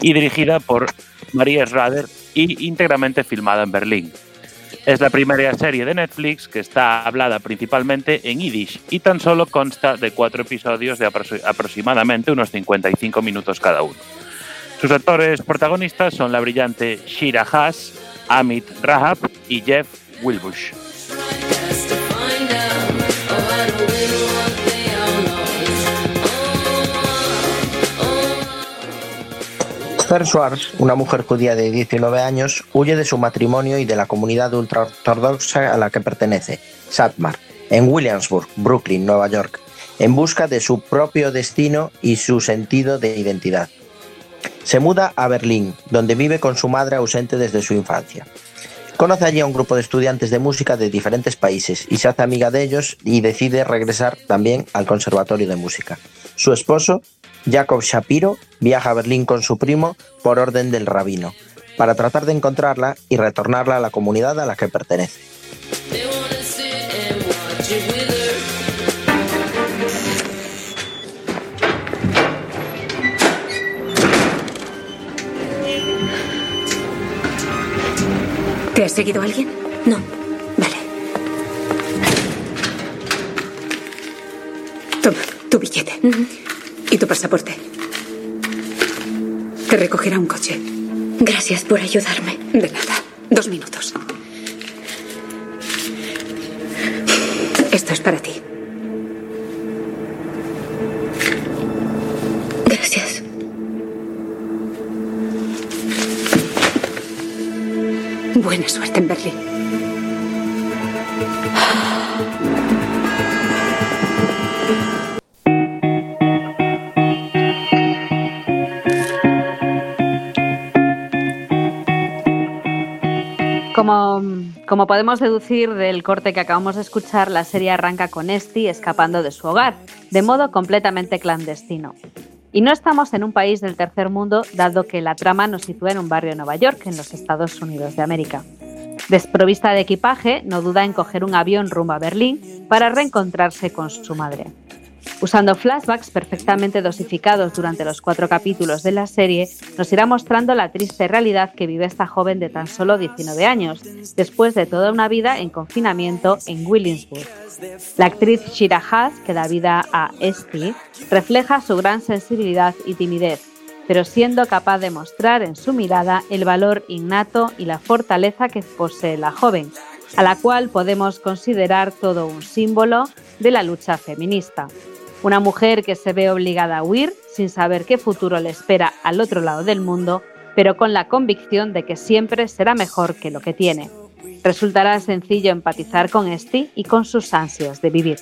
y dirigida por María Schrader y íntegramente filmada en Berlín. Es la primera serie de Netflix que está hablada principalmente en Yiddish y tan solo consta de cuatro episodios de apro- aproximadamente unos 55 minutos cada uno. Sus actores protagonistas son la brillante Shira Haas, Amit Rahab y Jeff Wilbush. Schwartz, una mujer judía de 19 años, huye de su matrimonio y de la comunidad ultraortodoxa a la que pertenece, Satmar, en Williamsburg, Brooklyn, Nueva York, en busca de su propio destino y su sentido de identidad. Se muda a Berlín, donde vive con su madre ausente desde su infancia. Conoce allí a un grupo de estudiantes de música de diferentes países y se hace amiga de ellos y decide regresar también al Conservatorio de Música. Su esposo, Jacob Shapiro, viaja a Berlín con su primo por orden del rabino, para tratar de encontrarla y retornarla a la comunidad a la que pertenece. ¿Te has seguido alguien? No. Vale. Toma, tu billete. Y tu pasaporte. Te recogerá un coche. Gracias por ayudarme. De nada. Dos minutos. Esto es para ti. Gracias. Buena suerte en Berlín. Como podemos deducir del corte que acabamos de escuchar, la serie arranca con Esti escapando de su hogar, de modo completamente clandestino. Y no estamos en un país del tercer mundo, dado que la trama nos sitúa en un barrio de Nueva York, en los Estados Unidos de América. Desprovista de equipaje, no duda en coger un avión rumbo a Berlín para reencontrarse con su madre. Usando flashbacks perfectamente dosificados durante los cuatro capítulos de la serie, nos irá mostrando la triste realidad que vive esta joven de tan solo 19 años, después de toda una vida en confinamiento en Williamsburg. La actriz Shira Haas, que da vida a Esti, refleja su gran sensibilidad y timidez, pero siendo capaz de mostrar en su mirada el valor innato y la fortaleza que posee la joven, a la cual podemos considerar todo un símbolo de la lucha feminista. Una mujer que se ve obligada a huir sin saber qué futuro le espera al otro lado del mundo, pero con la convicción de que siempre será mejor que lo que tiene. Resultará sencillo empatizar con Esti y con sus ansias de vivir.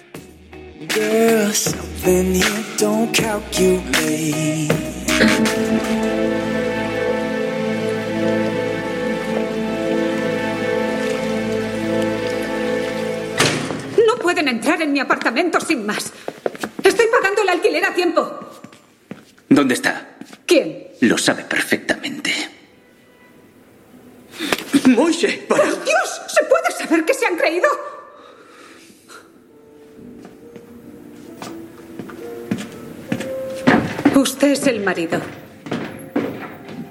No pueden entrar en mi apartamento sin más. Pagando el alquiler a tiempo. ¿Dónde está? ¿Quién? Lo sabe perfectamente. Moishe, para. ¡Por Dios! ¿Se puede saber que se han creído? Usted es el marido.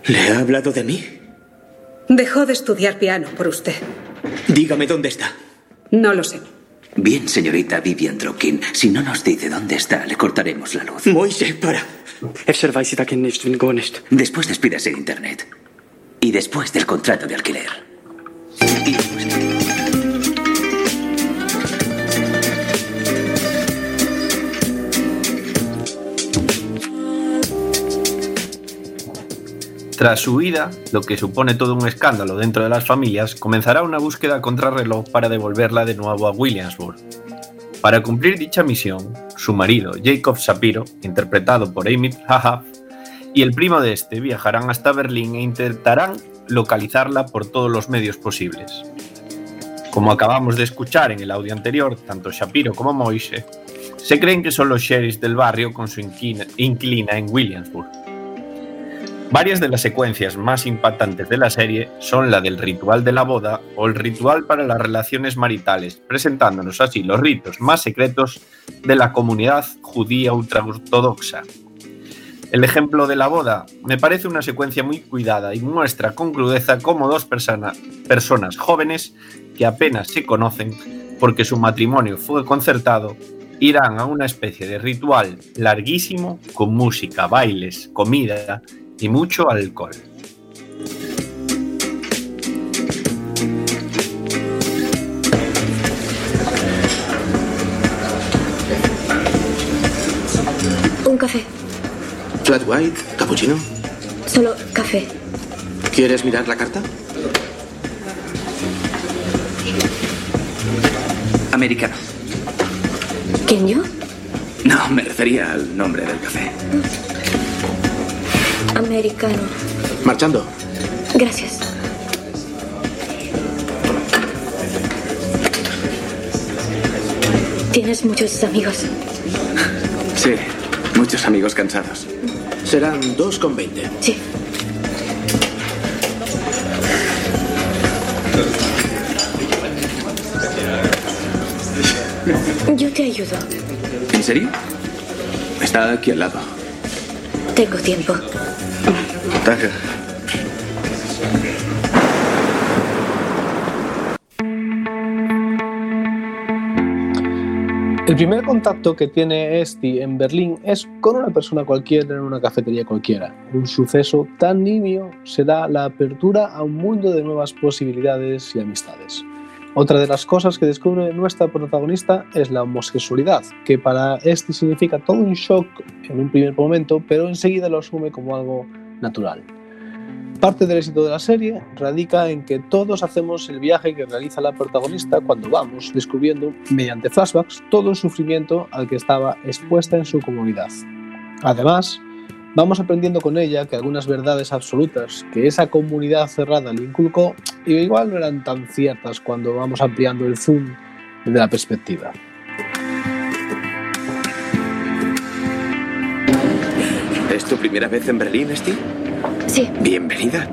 ¿Le ha hablado de mí? Dejó de estudiar piano por usted. Dígame dónde está. No lo sé. Bien, señorita Vivian Trokin. Si no nos dice dónde está, le cortaremos la luz. Moishe, para. Después despídase de Internet. Y después del contrato de alquiler. Y después- Tras su huida, lo que supone todo un escándalo dentro de las familias, comenzará una búsqueda contrarreloj para devolverla de nuevo a Williamsburg. Para cumplir dicha misión, su marido, Jacob Shapiro, interpretado por Amy Hahaf, y el primo de este viajarán hasta Berlín e intentarán localizarla por todos los medios posibles. Como acabamos de escuchar en el audio anterior, tanto Shapiro como Moise se creen que son los sheriffs del barrio con su inquina- en Williamsburg. Varias de las secuencias más impactantes de la serie son la del ritual de la boda o el ritual para las relaciones maritales, presentándonos así los ritos más secretos de la comunidad judía ultraortodoxa. El ejemplo de la boda me parece una secuencia muy cuidada y muestra con crudeza cómo dos persona- personas jóvenes que apenas se conocen porque su matrimonio fue concertado irán a una especie de ritual larguísimo con música, bailes, comida y mucho alcohol. Un café. Flat white, cappuccino. Solo café. ¿Quieres mirar la carta? Americano. ¿Quién yo? No, me refería al nombre del café. Americano. Marchando. Gracias. ¿Tienes muchos amigos? Sí, muchos amigos cansados. Serán dos con veinte. Sí. Yo te ayudo. ¿En serio? Está aquí al lado. Tengo tiempo. El primer contacto que tiene Esti en Berlín es con una persona cualquiera en una cafetería cualquiera. Un suceso tan nimio se da la apertura a un mundo de nuevas posibilidades y amistades. Otra de las cosas que descubre nuestra protagonista es la homosexualidad, que para Esti significa todo un shock en un primer momento, pero enseguida lo asume como algo natural. Parte del éxito de la serie radica en que todos hacemos el viaje que realiza la protagonista cuando vamos descubriendo, mediante flashbacks, todo el sufrimiento al que estaba expuesta en su comunidad. Además, vamos aprendiendo con ella que algunas verdades absolutas que esa comunidad cerrada le inculcó igual no eran tan ciertas cuando vamos ampliando el zoom de la perspectiva. Tu primera vez en Berlín, Esti? Sí. Bienvenida.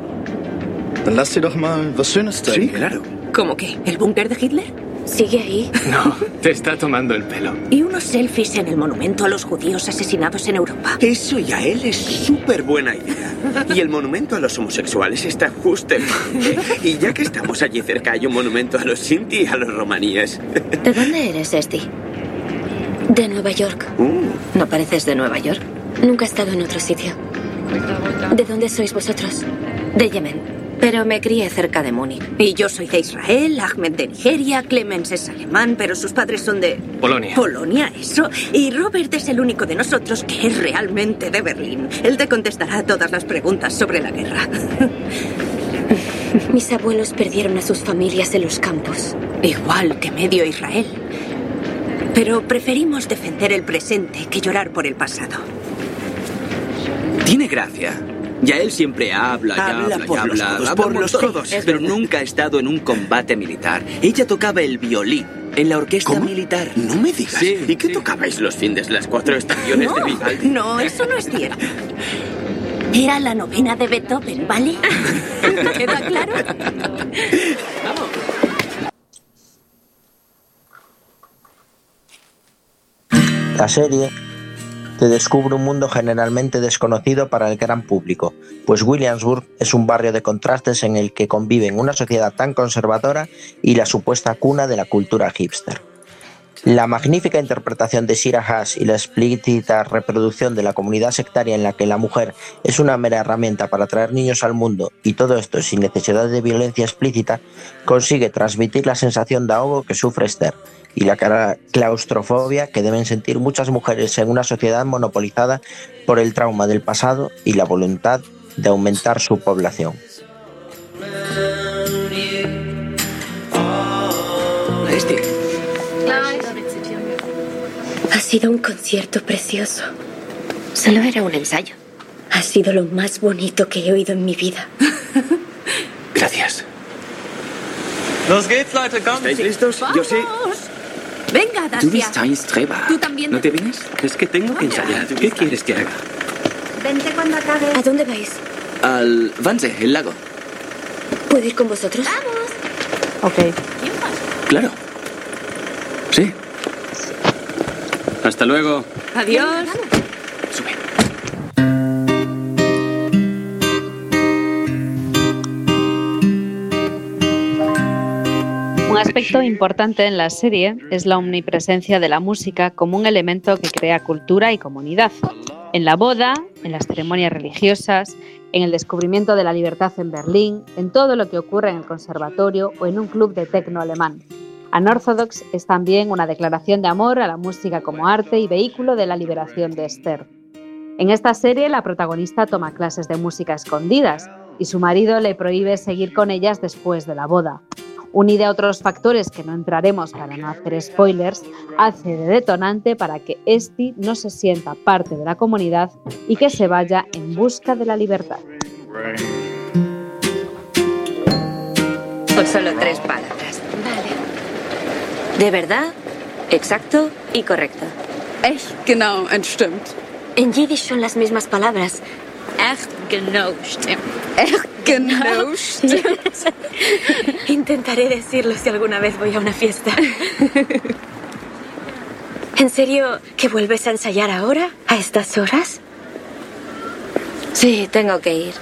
Lass dir doch mal was Schönes zeigen. Sí, claro. ¿Cómo qué? ¿El búnker de Hitler? Sigue ahí. No, te está tomando el pelo. Y unos selfies en el monumento a los judíos asesinados en Europa. Eso ya él es súper buena idea. Y el monumento a los homosexuales está justo enfrente. Y ya que estamos allí cerca, hay un monumento a los Sinti y a los romaníes. ¿De dónde eres, Esti? De Nueva York. ¿No pareces de Nueva York? Nunca he estado en otro sitio. ¿De dónde sois vosotros? De Yemen. Pero me crié cerca de Múnich. Y yo soy de Israel, Ahmed de Nigeria, Clemens es alemán, pero sus padres son de... Polonia. Polonia, eso. Y Robert es el único de nosotros que es realmente de Berlín. Él te contestará todas las preguntas sobre la guerra. Mis abuelos perdieron a sus familias en los campos. Igual que medio Israel. Pero preferimos defender el presente que llorar por el pasado. Tiene gracia. Ya él siempre habla, y Habla habla, por los habla, codos, habla por los codos. pero nunca ha estado en un combate militar. Ella tocaba el violín en la orquesta militar. No me digas. Sí, ¿Y qué tocabais los fines las cuatro estaciones de Vivaldi? No, eso no es cierto. Era la novena de Beethoven, ¿vale? ¿Queda claro? La serie te descubre un mundo generalmente desconocido para el gran público, pues Williamsburg es un barrio de contrastes en el que conviven una sociedad tan conservadora y la supuesta cuna de la cultura hipster. La magnífica interpretación de Shira Haas y la explícita reproducción de la comunidad sectaria en la que la mujer es una mera herramienta para traer niños al mundo y todo esto sin necesidad de violencia explícita, consigue transmitir la sensación de ahogo que sufre Esther y la cara- claustrofobia que deben sentir muchas mujeres en una sociedad monopolizada por el trauma del pasado y la voluntad de aumentar su población. Este. Ha sido un concierto precioso. Solo era un ensayo. Ha sido lo más bonito que he oído en mi vida. Gracias. Los geht's, Leute. ¿Estáis listos? Yo sí. Venga, Dacia. Tú también. ¿No te vienes? Es que tengo que ensayar. ¿Qué quieres que haga? Vente cuando acabe. ¿A dónde vais? Al Vanse, el lago. ¿Puedo ir con vosotros? Ok. Claro. Sí. Hasta luego. Adiós. Aspecto importante en la serie es la omnipresencia de la música como un elemento que crea cultura y comunidad. En la boda, en las ceremonias religiosas, en el descubrimiento de la libertad en Berlín, en todo lo que ocurre en el conservatorio o en un club de tecno alemán. Unorthodox es también una declaración de amor a la música como arte y vehículo de la liberación de Esther. En esta serie, la protagonista toma clases de música escondidas y su marido le prohíbe seguir con ellas después de la boda. Unida a otros factores que no entraremos para no hacer spoilers, hace de detonante para que Esti no se sienta parte de la comunidad y que se vaya en busca de la libertad. Con solo tres palabras. Vale. ¿De verdad? Exacto y correcto. Echt genau und stimmt. En Yiddish son las mismas palabras. Echt genau stimmt. Stimmt. Intentaré decirlo si alguna vez voy a una fiesta. ¿En serio que vuelves a ensayar ahora? ¿A estas horas? Sí, tengo que ir.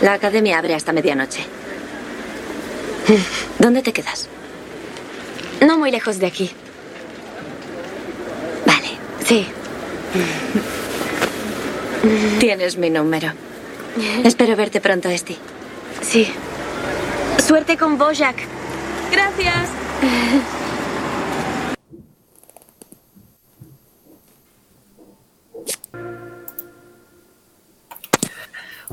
La academia abre hasta medianoche. ¿Dónde te quedas? No muy lejos de aquí. Vale, sí. Tienes mi número. Espero verte pronto, Esti. Sí. Suerte con Bojack. Gracias.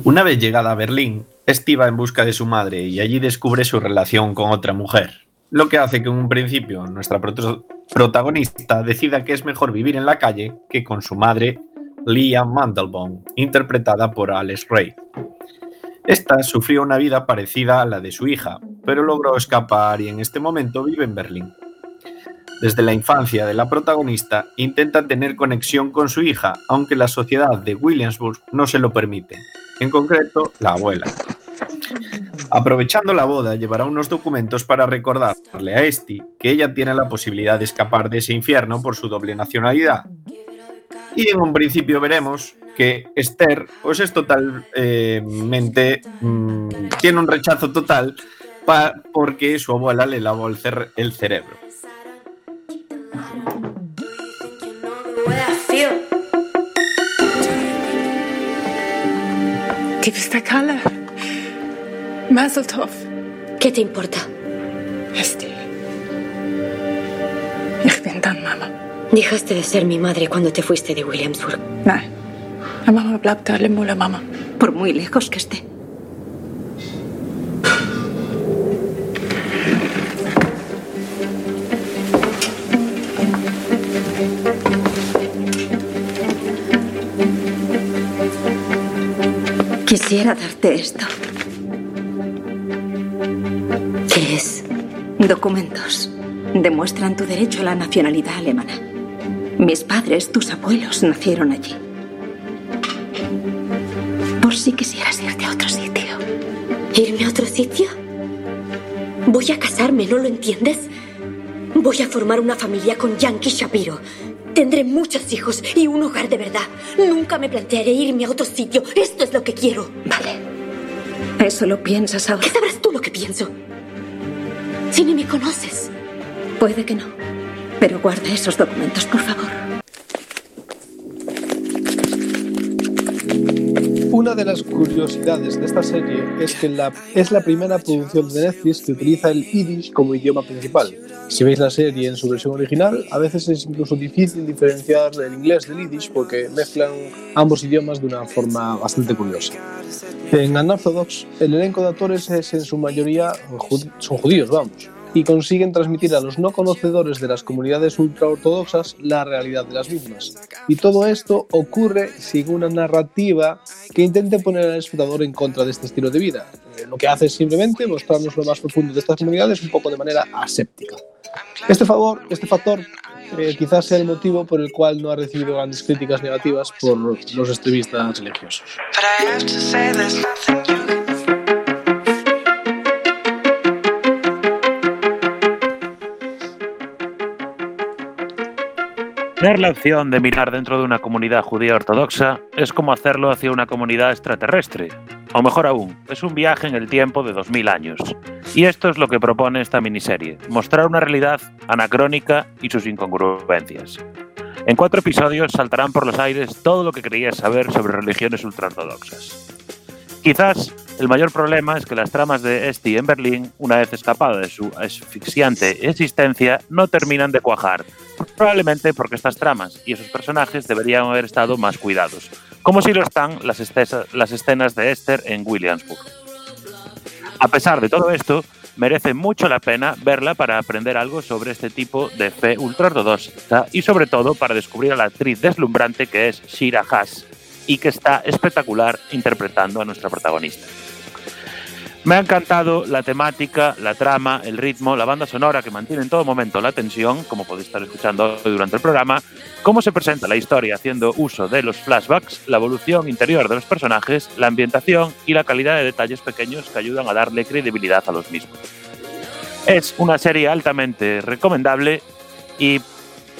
Una vez llegada a Berlín, Esti va en busca de su madre y allí descubre su relación con otra mujer, lo que hace que en un principio nuestra protagonista decida que es mejor vivir en la calle que con su madre, Leah Mandelbaum, interpretada por Alex Ray. Esta sufrió una vida parecida a la de su hija, pero logró escapar y en este momento vive en Berlín. Desde la infancia de la protagonista intenta tener conexión con su hija, aunque la sociedad de Williamsburg no se lo permite, en concreto la abuela. Aprovechando la boda, llevará unos documentos para recordarle a Esti que ella tiene la posibilidad de escapar de ese infierno por su doble nacionalidad. Y en un principio veremos que Esther pues es totalmente mm, tiene un rechazo total pa- porque su abuela le lavó el, cer- el cerebro. ¿Qué te importa? Esti. Ich bin Mama. Dejaste de ser mi madre cuando te fuiste de Williamsburg. Nein. La Mama bleibt alle Mulle Mama. Por muy lejos que esté. Quisiera darte esto. ¿Qué es? Documentos. Demuestran tu derecho a la nacionalidad alemana. Mis padres, tus abuelos, nacieron allí. Por si quisieras irte a otro sitio. ¿Irme a otro sitio? Voy a casarme, ¿no lo entiendes? Voy a formar una familia con Yankee Shapiro. Tendré muchos hijos y un hogar de verdad. Nunca me plantearé irme a otro sitio. Esto es lo que quiero. Vale. Eso lo piensas ahora. ¿Qué sabrás tú lo que pienso? Si ni me conoces. Puede que no. Pero guarda esos documentos, por favor. Una de las curiosidades de esta serie es que es la primera producción de Netflix que utiliza el Yiddish como idioma principal. Si veis la serie en su versión original, a veces es incluso difícil diferenciar el inglés del Yiddish porque mezclan ambos idiomas de una forma bastante curiosa. En Unorthodox, el elenco de actores es en su mayoría son judíos, vamos, y consiguen transmitir a los no conocedores de las comunidades ultraortodoxas la realidad de las mismas. Y todo esto ocurre sin una narrativa que intente poner al espectador en contra de este estilo de vida. Eh, Lo que hace es simplemente mostrarnos lo más profundo de estas comunidades un poco de manera aséptica. Este favor, este factor, eh, quizás sea el motivo por el cual no ha recibido grandes críticas negativas por los extremistas religiosos. Tener la opción de mirar dentro de una comunidad judía ortodoxa es como hacerlo hacia una comunidad extraterrestre. O mejor aún, es un viaje en el tiempo de 2000 años. Y esto es lo que propone esta miniserie, mostrar una realidad anacrónica y sus incongruencias. En cuatro episodios saltarán por los aires todo lo que creías saber sobre religiones ultraortodoxas. Quizás el mayor problema es que las tramas de Esti en Berlín, una vez escapada de su asfixiante existencia, no terminan de cuajar. Probablemente porque estas tramas y esos personajes deberían haber estado más cuidados, como si lo están las, escenas de Esther en Williamsburg. A pesar de todo esto, merece mucho la pena verla para aprender algo sobre este tipo de fe ultraortodoxa y sobre todo para descubrir a la actriz deslumbrante que es Shira Haas y que está espectacular interpretando a nuestra protagonista. Me ha encantado la temática, la trama, el ritmo, la banda sonora que mantiene en todo momento la tensión, como podéis estar escuchando durante el programa, cómo se presenta la historia haciendo uso de los flashbacks, la evolución interior de los personajes, la ambientación y la calidad de detalles pequeños que ayudan a darle credibilidad a los mismos. Es una serie altamente recomendable y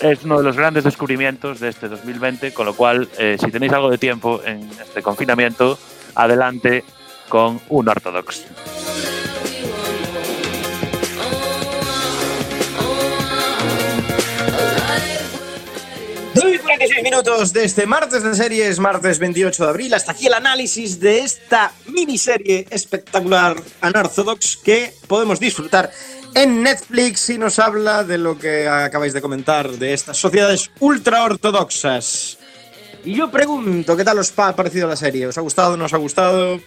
es uno de los grandes descubrimientos de este 2020, con lo cual, eh, si tenéis algo de tiempo en este confinamiento, adelante con un ortodox. Doy 46 minutos de este martes de series, martes 28 de abril. Hasta aquí el análisis de esta miniserie espectacular Unorthodox que podemos disfrutar en Netflix y nos habla de lo que acabáis de comentar de estas sociedades ultra ortodoxas. Y yo pregunto, ¿qué tal os ha parecido la serie? ¿Os ha gustado? ¿No os ha gustado?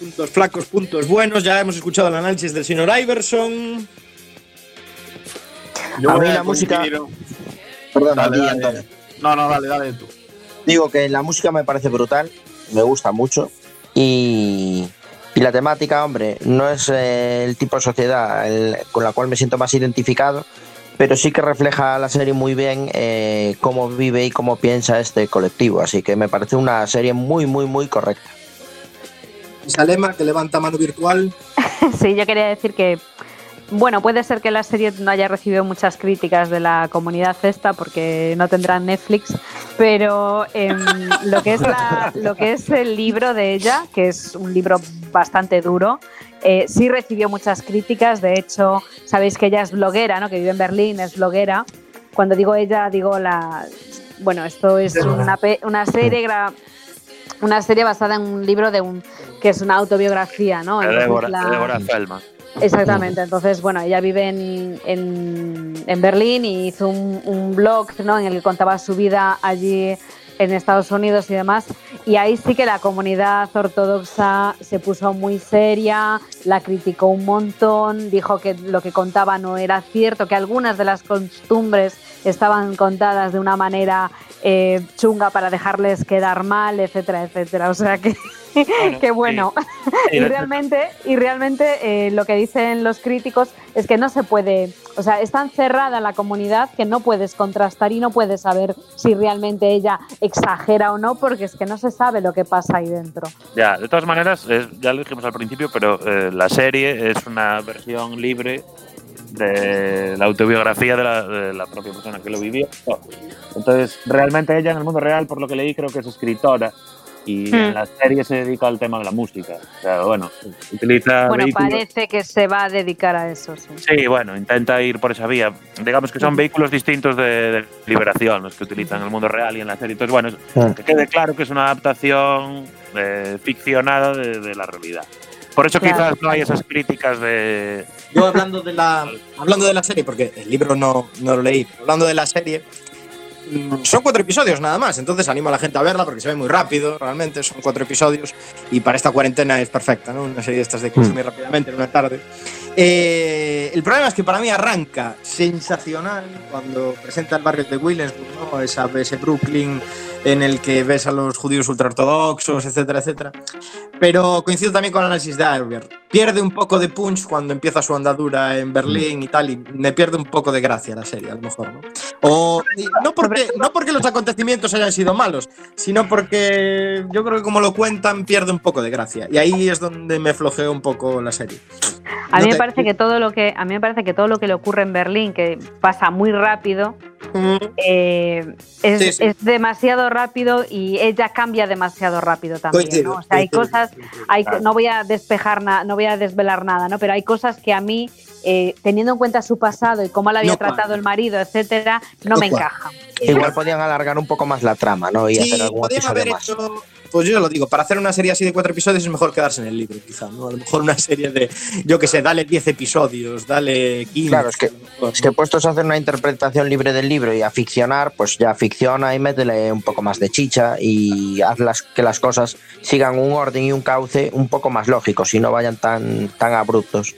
Puntos flacos, puntos buenos. Ya hemos escuchado el análisis del señor Iverson. A mí la música. Perdón, Dale. No, no, dale, dale tú. Digo que la música me parece brutal, me gusta mucho y, y la temática, hombre, no es eh, el tipo de sociedad el- con la cual me siento más identificado, pero sí que refleja la serie muy bien eh, cómo vive y cómo piensa este colectivo, así que me parece una serie muy, muy, muy correcta. Salema, que levanta mano virtual. Sí, yo quería decir que, bueno, puede ser que la serie no haya recibido muchas críticas de la comunidad esta porque no tendrán Netflix, pero em, lo, que es la- lo que es el libro de ella, que es un libro bastante duro, eh, sí recibió muchas críticas. De hecho, sabéis que ella es bloguera, ¿no? que vive en Berlín, es bloguera. Cuando digo ella, digo la... Bueno, esto es una, pe- una serie gra- una serie basada en un libro de un que es una autobiografía, ¿no? Entonces, la- Feldman. Exactamente, entonces, bueno, ella vive en, en, en Berlín y hizo un, un blog ¿no? en el que contaba su vida allí en Estados Unidos y demás. Y ahí sí que la comunidad ortodoxa se puso muy seria, la criticó un montón, dijo que lo que contaba no era cierto, que algunas de las costumbres estaban contadas de una manera eh, chunga para dejarles quedar mal, etcétera, etcétera. O sea que, bueno. Sí, y la- realmente, y realmente eh, lo que dicen los críticos es que no se puede, o sea, es tan cerrada la comunidad que no puedes contrastar y no puedes saber si realmente ella exagera o no, porque es que no se sabe lo que pasa ahí dentro. Ya, de todas maneras, es- ya lo dijimos al principio, pero eh, la serie es una versión libre de la autobiografía de la, de la propia persona que lo vivió. Entonces, realmente ella en el mundo real, por lo que leí, creo que es escritora y Hmm. en la serie se dedica al tema de la música. O sea, bueno, utiliza Bueno, vehículos- parece que se va a dedicar a eso, sí. Sí, bueno, intenta ir por esa vía. Digamos que son vehículos distintos de, de liberación los que utilizan en el mundo real y en la serie. Entonces, bueno, es- Ah. que quede claro que es una adaptación eh, ficcionada de, de la realidad. Por eso Claro. quizás no hay esas críticas de... Yo hablando de la, hablando de la serie, porque el libro no, no lo leí, hablando de la serie, son cuatro episodios nada más, entonces animo a la gente a verla porque se ve muy rápido, realmente, son cuatro episodios y para esta cuarentena es perfecta, ¿no? Una serie de estas de consumir rápidamente en una tarde. Eh, el problema es que para mí arranca sensacional cuando presenta el barrio de Williamsburg, ¿no? Esa, ese Brooklyn en el que ves a los judíos ultraortodoxos, etcétera, etcétera. Pero coincido también con el análisis de Albert. Pierde un poco de punch cuando empieza su andadura en Berlín y tal, y me pierde un poco de gracia la serie, a lo mejor, ¿no? O, no, porque, no porque los acontecimientos hayan sido malos, sino porque yo creo que como lo cuentan pierde un poco de gracia. Y ahí es donde me flojeó un poco la serie. A No mí me te- parece que todo lo que a mí me parece que todo lo que le ocurre en Berlín, que pasa muy rápido, eh, es, Sí, sí. es demasiado rápido y ella cambia demasiado rápido también. Coincido, ¿no? O sea, hay coincido. cosas, hay, no voy a despejar nada, no voy a desvelar nada, ¿no? Pero hay cosas que a mí, eh, teniendo en cuenta su pasado y cómo la había No tratado el marido, etcétera, no, No me cuadran. encaja. Igual podían alargar un poco más la trama, ¿no? Y Sí, hacer algún podían episodio haber más. hecho. Pues yo lo digo, para hacer una serie así de cuatro episodios es mejor quedarse en el libro, quizá, ¿no? A lo mejor una serie de, yo que sé, dale 10 episodios, dale 15. Claro, es que, es que puestos a hacer una interpretación libre del libro y a ficcionar, pues ya ficciona y métele un poco más de chicha y haz las, que las cosas sigan un orden y un cauce un poco más lógicos y no vayan tan, tan abruptos.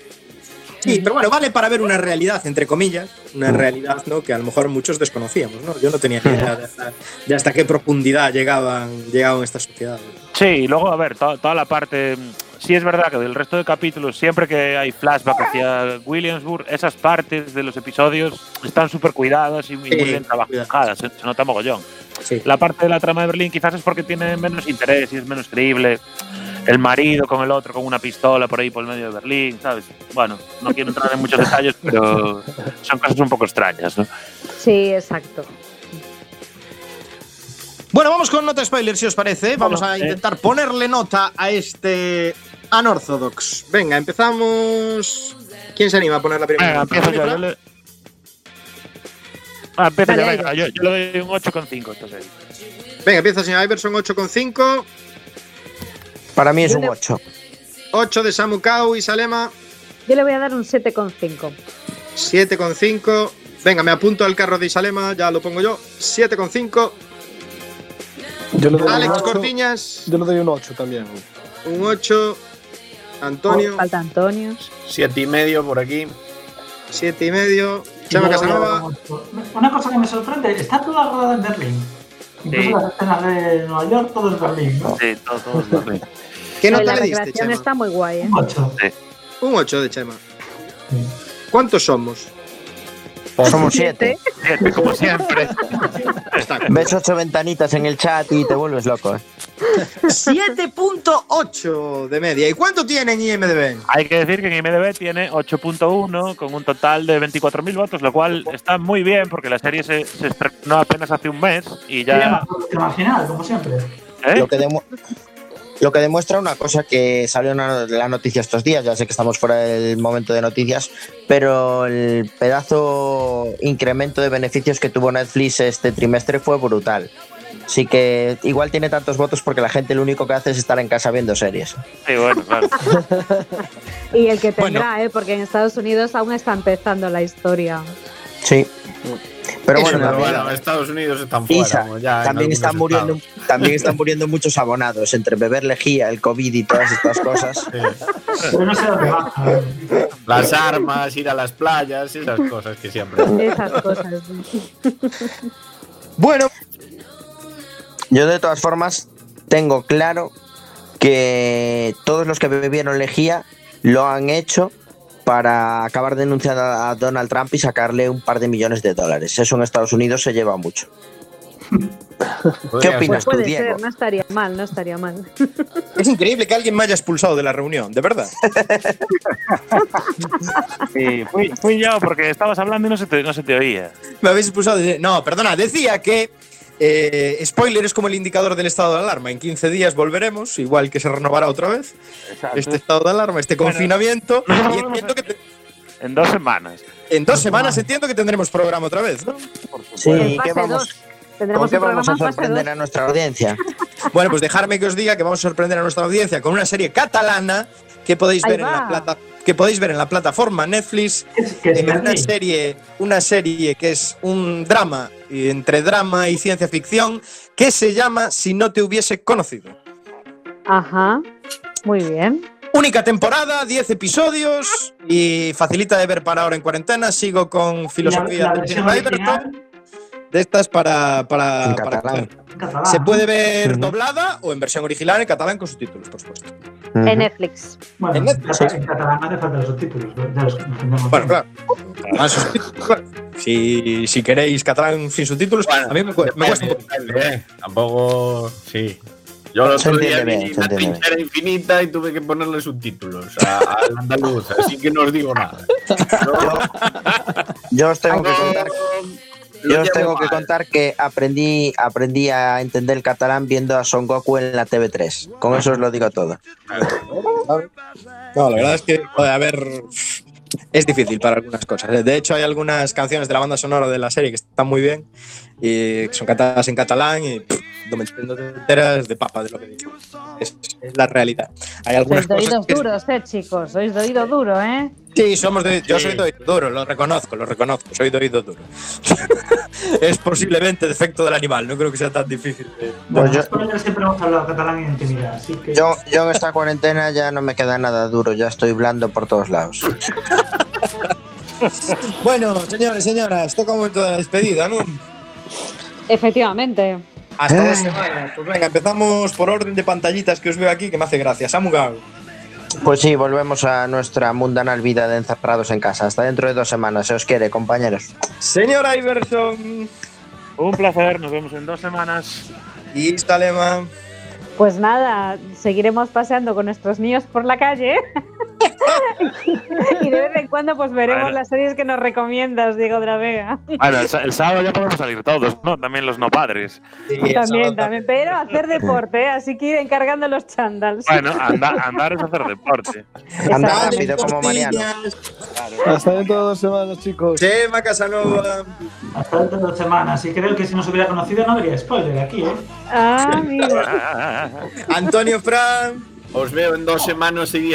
Sí, pero bueno, vale para ver una realidad, entre comillas, una realidad ¿no? que a lo mejor muchos desconocíamos, ¿no? Yo no tenía ni idea de hasta, de hasta qué profundidad llegaban, llegaban estas sociedades. Sí, y luego, a ver, to- toda la parte... Sí es verdad que del resto de capítulos, siempre que hay flashback hacia Williamsburg, esas partes de los episodios están súper cuidadas y muy Sí, bien trabajadas, se, se nota mogollón. Sí. La parte de la trama de Berlín quizás es porque tiene menos interés y es menos creíble. El marido con el otro con una pistola por ahí por el medio de Berlín, ¿sabes? Bueno, no quiero entrar en muchos detalles, pero son cosas un poco extrañas, ¿no? Sí, exacto. Bueno, vamos con nota spoiler, si os parece. Vamos a eh. intentar ponerle nota a este Unorthodox. Venga, empezamos. ¿Quién se anima a poner la primera? Venga, nota? empiezo yo. yo le... Ah, empiezo yo, Dale, venga, yo, yo le doy un 8,5 a esta serie. Venga, empieza señor Iverson 8,5. Para mí es Yo un le- 8. 8 de Samu Kau y Salema. Yo le voy a dar un 7,5. 7,5. Venga, me apunto al carro de Isalema, ya lo pongo yo. 7,5. Yo le doy Alex un ocho. Cortiñas, Yo le doy un 8 también. un 8. Antonio, Falta Antonio. Siete y medio por aquí. 7 y medio. Chema Casanova, Una cosa que me sorprende, está toda rodada en Berlín. Incluso Sí. las escenas de Nueva York, todo es Berlín. ¿no? Sí, todo, todo es Berlín. ¿qué la nota le diste, Chema? está muy guay, ¿eh? Un ocho. Un 8 de Chema. ¿Cuántos somos? Somos 7. Siete, como siempre. Ves ocho ventanitas en el chat y te vuelves loco. ¿eh? 7.8 de media. ¿Y cuánto tiene en IMDB? Hay que decir que en IMDb tiene 8.1 con un total de 24.000 votos, lo cual está muy bien porque la serie se, se estrenó apenas hace un mes y ya... Marginal, como siempre. ¿Eh? Lo que, lo que demuestra una cosa que salió en la noticia estos días, ya sé que estamos fuera del momento de noticias, pero el pedazo incremento de beneficios que tuvo Netflix este trimestre fue brutal. Así que igual tiene tantos votos porque la gente lo único que hace es estar en casa viendo series. Sí, bueno, claro. Y el que tendrá, ¿eh? Porque en Estados Unidos aún está empezando la historia. Sí. Pero bueno, pero también, bueno, Estados Unidos están fuera. Isa, ya en también, están muriendo, estados. también están muriendo muchos abonados entre beber lejía, el COVID y todas estas cosas. Pero no sé dónde va. Las armas, ir a las playas, esas cosas que siempre. Esas cosas. Bueno, Yo de todas formas tengo claro que todos los que bebieron lejía lo han hecho para acabar denunciando a Donald Trump y sacarle un par de millones de dólares. Eso en Estados Unidos se lleva mucho. ¿Qué opinas tú, Puede Diego? ser, no estaría mal, no estaría mal. es increíble que alguien me haya expulsado de la reunión, de verdad. Sí, fui, fui yo porque estabas hablando y no se te, no se te oía. Me habéis expulsado de... No, perdona, decía que Eh, spoiler es como el indicador del estado de alarma. En 15 días volveremos, igual que se renovará otra vez este estado de alarma, este Bueno. confinamiento. y entiendo que te- En dos semanas. en dos semanas entiendo que tendremos programa otra vez, ¿no? Sí, En ¿qué vamos, dos. ¿con qué vamos a sorprender dos. a nuestra audiencia? Bueno, pues dejarme que os diga que vamos a sorprender a nuestra audiencia con una serie catalana que podéis Ahí ver en la plata que podéis ver en la plataforma Netflix. que es Eh, una serie, una serie que es un drama entre drama y ciencia ficción que se llama Si no te hubiese conocido. Ajá. Muy bien. Única temporada, 10 episodios y facilita de ver para ahora en cuarentena. Sigo con filosofía la de Tim Riverton. De estas para, para, En para catalán. Se puede ver doblada o en versión original en catalán con subtítulos, por supuesto. En Netflix. Bueno, en Netflix, en catalán no hace falta los subtítulos. Ya los entendemos. Bueno, claro. Claro. Si, si queréis catalán sin subtítulos, a mí me, cu- me cuesta un poco. ¿eh? Tampoco. Sí. Yo el Se otro día vi trinchera infinita y tuve que ponerle subtítulos a- al andaluz, así que no os digo nada. Yo os tengo que Yo- contar, lo yo os tengo que contar que aprendí, aprendí a entender el catalán viendo a Son Goku en la TV3. Con eso os lo digo todo. No, la verdad es que, joder, a ver, es difícil para algunas cosas. De hecho, hay algunas canciones de la banda sonora de la serie que están muy bien y son cantadas en catalán y pff, no me te enteras de papa de lo que digo. Es, es la realidad. Hay algunas Sois de cosas oídos que- duros, eh, chicos. Sois de oído duro, ¿eh? Sí, somos de, yo Sí. soy de oído duro, lo reconozco, lo reconozco, soy de oído duro. es posiblemente defecto del animal, no creo que sea tan difícil. de- Bueno, Pues yo- siempre hemos hablado catalán en intimidad, así que. Yo, yo en esta cuarentena ya no me queda nada duro, ya estoy blando por todos lados. Bueno, señores, señoras, toca un momento de la despedida, ¿no? Efectivamente. Hasta dos semanas. Pues venga, empezamos por orden de pantallitas que os veo aquí, que me hace gracia. Samugan. Pues sí, volvemos a nuestra mundanal vida de encerrados en casa. Hasta dentro de dos semanas, se os quiere, compañeros. Señor Iverson. Un placer, nos vemos en dos semanas. Y Stalema. Pues nada, seguiremos paseando con nuestros niños por la calle. y de vez en cuando pues veremos Bueno. las series que nos recomiendas, Diego de la Vega. Bueno, el, el sábado ya podemos salir todos, ¿no? También los no padres. también, también. Pero hacer deporte, ¿eh? así que ir encargando los chándals. Bueno, anda- andar es hacer deporte. Anda Exactamente. rápido como Mariano. Hasta dentro de dos semanas, chicos. Chema Casanova. Hasta dentro de dos semanas. Y creo que si nos hubiera conocido no habría spoiler aquí, ¿eh? Ah, amigo. Antonio Fran. Os veo en dos semanas y